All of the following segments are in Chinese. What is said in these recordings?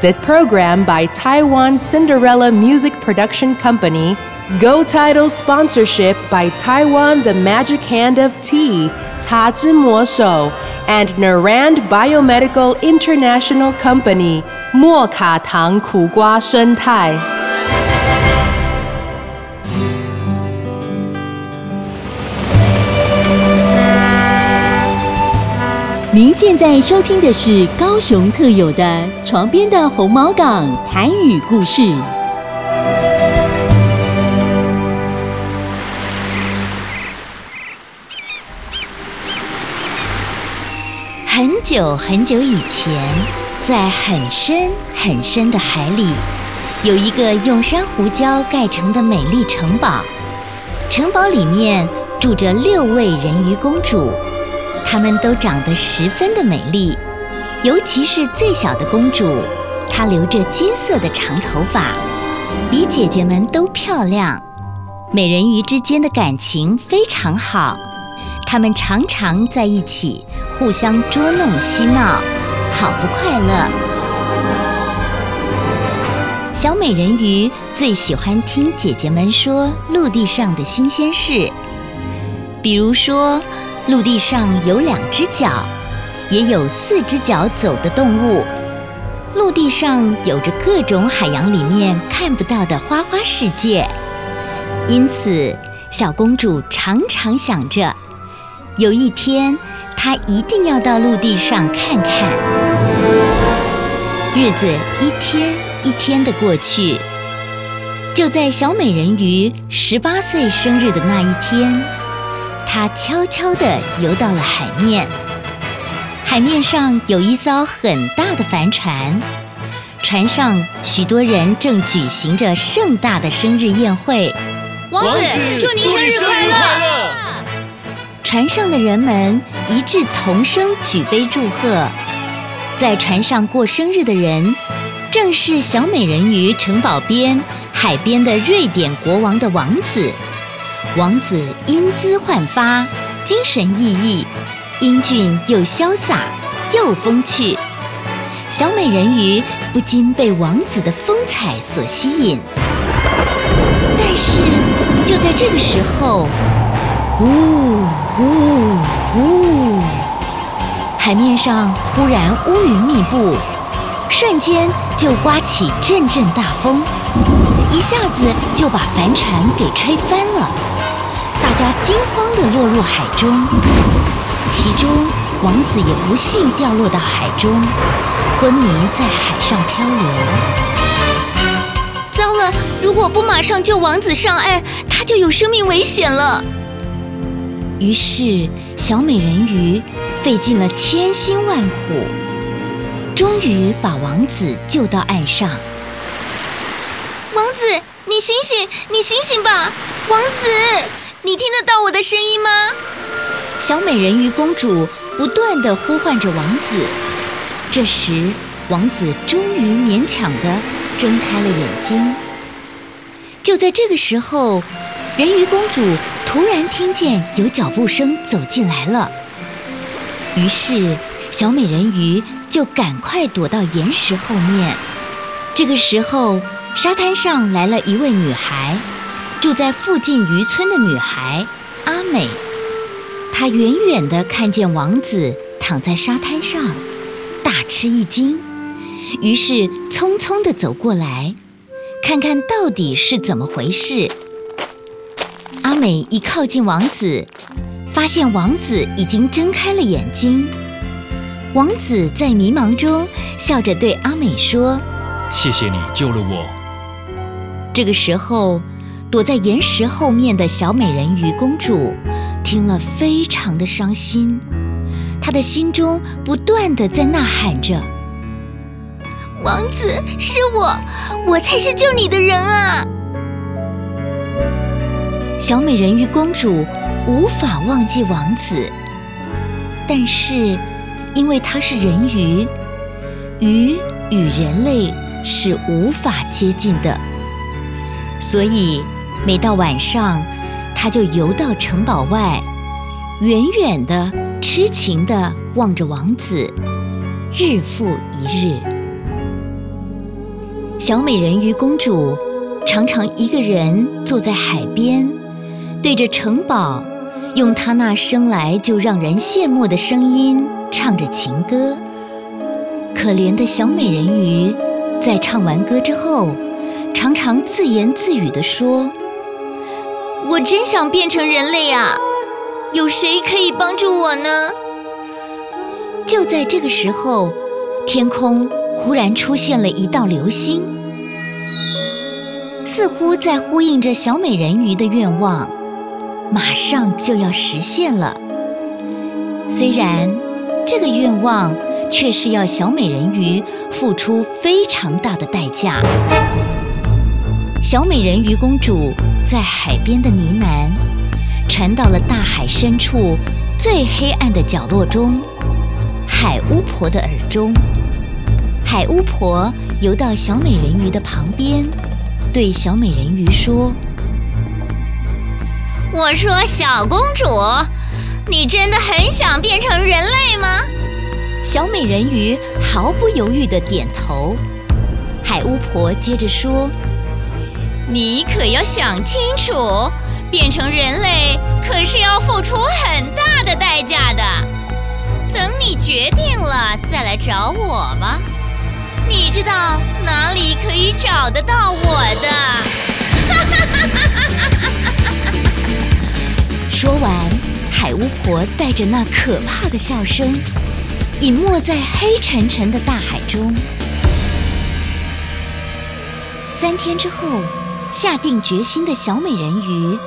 The program by Taiwan Cinderella Music Production Company, Go Title sponsorship by Taiwan The Magic Hand of Tea, Ta Mo Shou, and Naran Biomedical International Company, Mo Ka Tang Ku Gua Shen Tai. 您现在收听的是高雄特有的床边的红毛港台语故事。很久很久以前，在很深很深的海里，有一个用珊瑚礁盖成的美丽城堡。城堡里面住着六位人鱼公主，她们都长得十分的美丽，尤其是最小的公主，她留着金色的长头发，比姐姐们都漂亮。美人鱼之间的感情非常好，她们常常在一起。互相捉弄嬉闹，好不快乐。小美人鱼最喜欢听姐姐们说陆地上的新鲜事，比如说陆地上有两只脚，也有四只脚走的动物。陆地上有着各种海洋里面看不到的花花世界，因此小公主常常想着，有一天。她一定要到陆地上看看。日子一天一天的过去，就在小美人鱼十八岁生日的那一天，她悄悄地游到了海面。海面上有一艘很大的帆船，船上许多人正举行着盛大的生日宴会。王子，祝您生日快乐！船上的人们一致同声举杯祝贺。在船上过生日的人，正是小美人鱼城堡边海边的瑞典国王的王子。王子英姿焕发，精神奕奕，英俊又潇洒，又风趣。小美人鱼不禁被王子的风采所吸引。但是就在这个时候，呜呜呜！海面上忽然乌云密布，瞬间就刮起阵阵大风，一下子就把帆船给吹翻了。大家惊慌地落入海中，其中王子也不幸掉落到海中，昏迷在海上漂流。糟了！如果不马上救王子上岸，他就有生命危险了。于是，小美人鱼费尽了千辛万苦，终于把王子救到岸上。王子，你醒醒，你醒醒吧！王子，你听得到我的声音吗？小美人鱼公主不断地呼唤着王子。这时，王子终于勉强地睁开了眼睛。就在这个时候，人鱼公主突然听见有脚步声走进来了，于是小美人鱼就赶快躲到岩石后面。这个时候，沙滩上来了一位女孩，住在附近渔村的女孩阿美。她远远地看见王子躺在沙滩上，大吃一惊，于是匆匆地走过来，看看到底是怎么回事。阿美一靠近王子，发现王子已经睁开了眼睛。王子在迷茫中笑着对阿美说：“谢谢你救了我。”这个时候，躲在岩石后面的小美人鱼公主听了，非常的伤心。她的心中不断的在呐喊着：“王子，是我，我才是救你的人啊！”小美人鱼公主无法忘记王子，但是因为她是人鱼，鱼与人类是无法接近的，所以每到晚上，她就游到城堡外，远远的痴情的望着王子，日复一日。小美人鱼公主常常一个人坐在海边，对着城堡，用她那生来就让人羡慕的声音唱着情歌。可怜的小美人鱼，在唱完歌之后，常常自言自语地说：“我真想变成人类啊！有谁可以帮助我呢？”就在这个时候，天空忽然出现了一道流星，似乎在呼应着小美人鱼的愿望，马上就要实现了。虽然这个愿望却是要小美人鱼付出非常大的代价。小美人鱼公主在海边的呢喃，传到了大海深处最黑暗的角落中。海巫婆的耳中，海巫婆游到小美人鱼的旁边，对小美人鱼说：“我说，小公主，你真的很想变成人类吗？”小美人鱼毫不犹豫地点头。海巫婆接着说：“你可要想清楚，变成人类可是要付出很大的代价的。”等你决定了再来找我吧。你知道哪里可以找得到我的？说完，海巫婆带着那可怕的笑声，隐没在黑沉沉的大海中。三天之后，下定决心的小美人鱼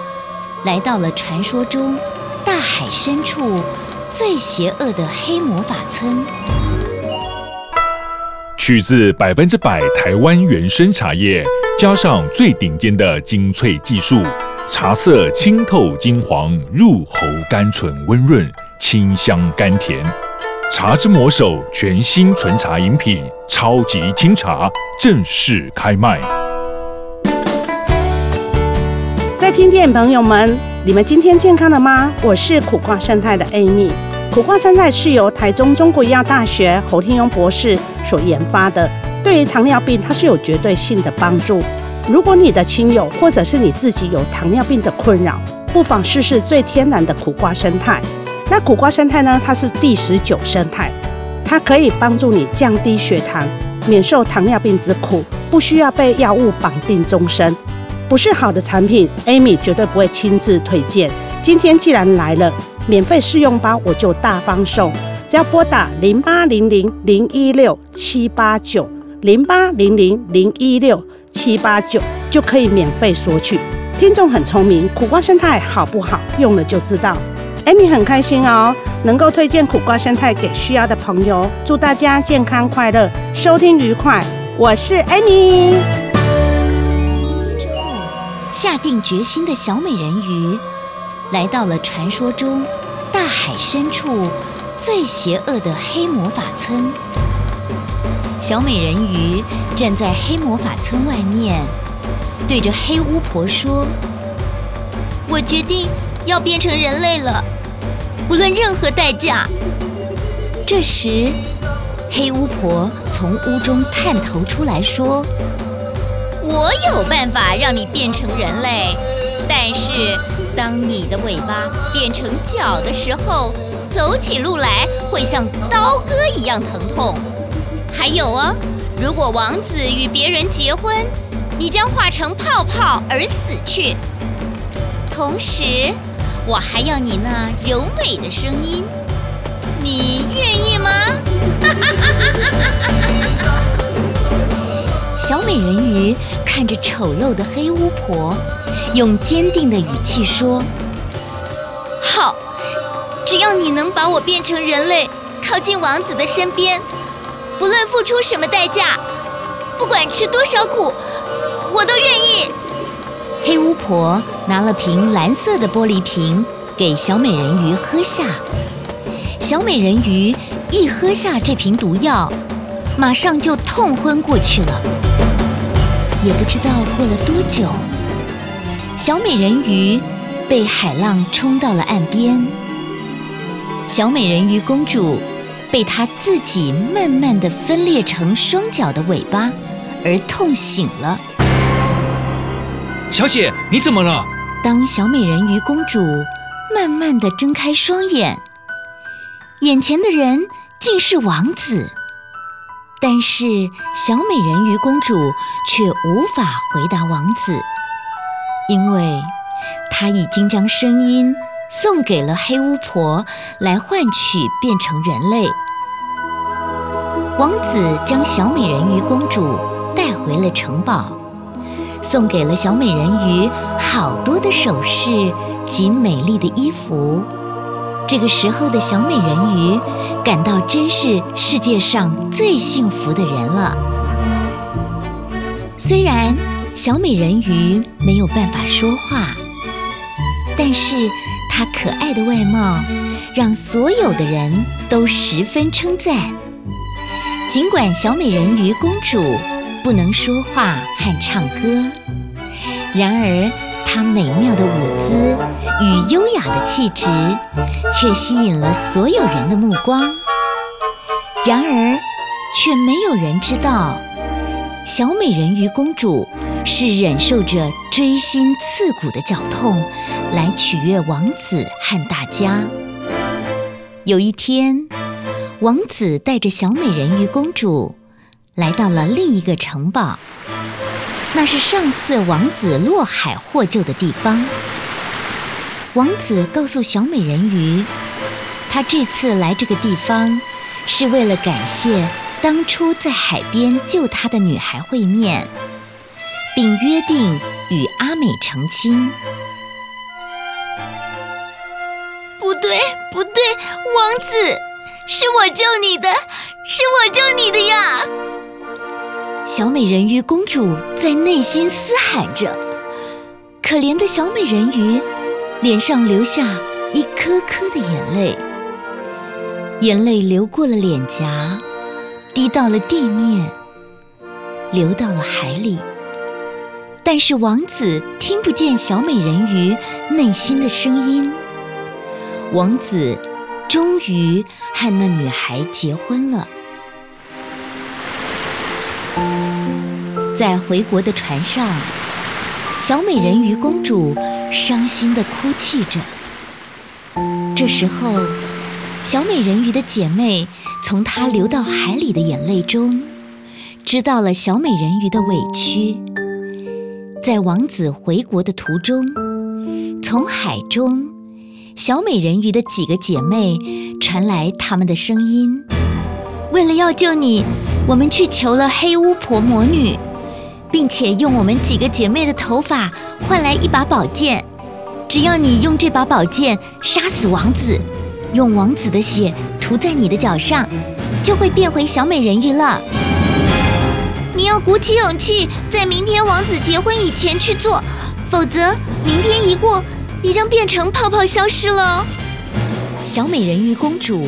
来到了传说中大海深处。最邪恶的黑魔法村，取自百分之百台湾原生茶叶，加上最顶尖的精粹技术，茶色清透金黄，入喉甘醇温润，清香甘甜。茶之魔手全新纯茶饮品，超级清茶正式开卖。听店朋友们。你们今天健康了吗？我是苦瓜生态的 Amy。苦瓜生态是由台中中国医药大学侯天庸博士所研发的，对于糖尿病它是有绝对性的帮助。如果你的亲友或者是你自己有糖尿病的困扰，不妨试试最天然的苦瓜生态。那苦瓜生态呢？它是第十九生态，它可以帮助你降低血糖，免受糖尿病之苦，不需要被药物绑定终身。不是好的产品，Amy 绝对不会亲自推荐。今天既然来了，免费试用包我就大方送，只要拨打零八零零零一六七八九零八零零零一六七八九就可以免费索取。听众很聪明，苦瓜生态好不好？用了就知道。Amy 很开心哦，能够推荐苦瓜生态给需要的朋友。祝大家健康快乐，收听愉快。我是 Amy。下定决心的小美人鱼，来到了传说中大海深处最邪恶的黑魔法村。小美人鱼站在黑魔法村外面，对着黑巫婆说：“我决定要变成人类了，不论任何代价。”这时，黑巫婆从屋中探头出来说。我有办法让你变成人类，但是当你的尾巴变成脚的时候，走起路来会像刀割一样疼痛。还有哦，如果王子与别人结婚，你将化成泡泡而死去。同时，我还要你那柔美的声音，你愿意吗？小美人鱼看着丑陋的黑巫婆，用坚定的语气说：“好，只要你能把我变成人类，靠近王子的身边，不论付出什么代价，不管吃多少苦，我都愿意。”黑巫婆拿了瓶蓝色的玻璃瓶给小美人鱼喝下，小美人鱼一喝下这瓶毒药，马上就痛昏过去了。也不知道过了多久，小美人鱼被海浪冲到了岸边，小美人鱼公主被她自己慢慢的分裂成双脚的尾巴而痛醒了。小姐，你怎么了？当小美人鱼公主慢慢的睁开双眼，眼前的人竟是王子，但是小美人鱼公主却无法回答王子，因为她已经将声音送给了黑巫婆，来换取变成人类。王子将小美人鱼公主带回了城堡。送给了小美人鱼好多的首饰及美丽的衣服。这个时候的小美人鱼感到真是世界上最幸福的人了。虽然小美人鱼没有办法说话，但是她可爱的外貌让所有的人都十分称赞。尽管小美人鱼公主。不能说话和唱歌，然而她美妙的舞姿与优雅的气质，却吸引了所有人的目光。然而，却没有人知道，小美人鱼公主是忍受着锥心刺骨的绞痛，来取悦王子和大家。有一天，王子带着小美人鱼公主。来到了另一个城堡，那是上次王子落海获救的地方。王子告诉小美人鱼，他这次来这个地方，是为了感谢当初在海边救他的女孩会面，并约定与阿美成亲。不对，不对，王子，是我救你的，是我救你的呀！小美人鱼公主在内心嘶喊着，可怜的小美人鱼脸上流下一颗颗的眼泪，眼泪流过了脸颊，滴到了地面，流到了海里。但是王子听不见小美人鱼内心的声音。王子终于和那女孩结婚了。在回国的船上，小美人鱼公主伤心地哭泣着。这时候，小美人鱼的姐妹从她流到海里的眼泪中，知道了小美人鱼的委屈。在王子回国的途中，从海中，小美人鱼的几个姐妹传来她们的声音：“为了要救你，我们去求了黑巫婆魔女。”并且用我们几个姐妹的头发换来一把宝剑，只要你用这把宝剑杀死王子，用王子的血涂在你的脚上，就会变回小美人鱼了。你要鼓起勇气，在明天王子结婚以前去做，否则明天一过，你将变成泡泡消失了。小美人鱼公主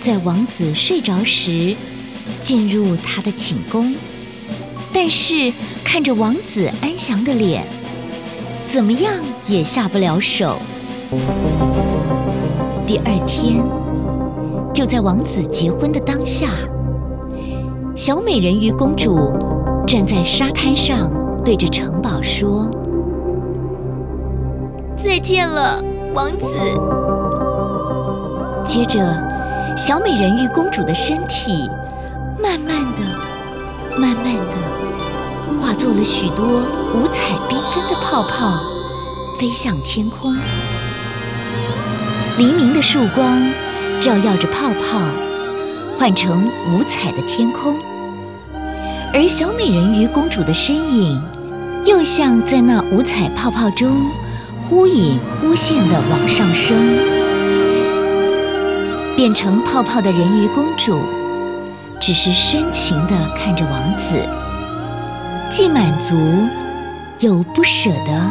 在王子睡着时进入他的寝宫。但是看着王子安详的脸，怎么样也下不了手。第二天，就在王子结婚的当下，小美人鱼公主站在沙滩上，对着城堡说：“再见了，王子。”接着，小美人鱼公主的身体慢慢的、慢慢的。化作了许多五彩缤纷的泡泡，飞向天空。黎明的曙光照耀着泡泡，换成五彩的天空。而小美人鱼公主的身影，又像在那五彩泡泡中忽隐忽现的往上升。变成泡泡的人鱼公主，只是深情地看着王子。既满足，又不舍得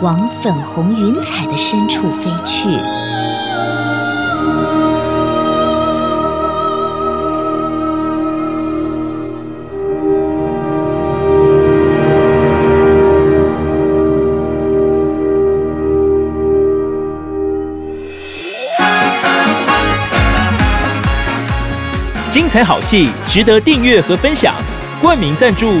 往粉红云彩的深处飞去。精彩好戏值得订阅和分享，冠名赞助、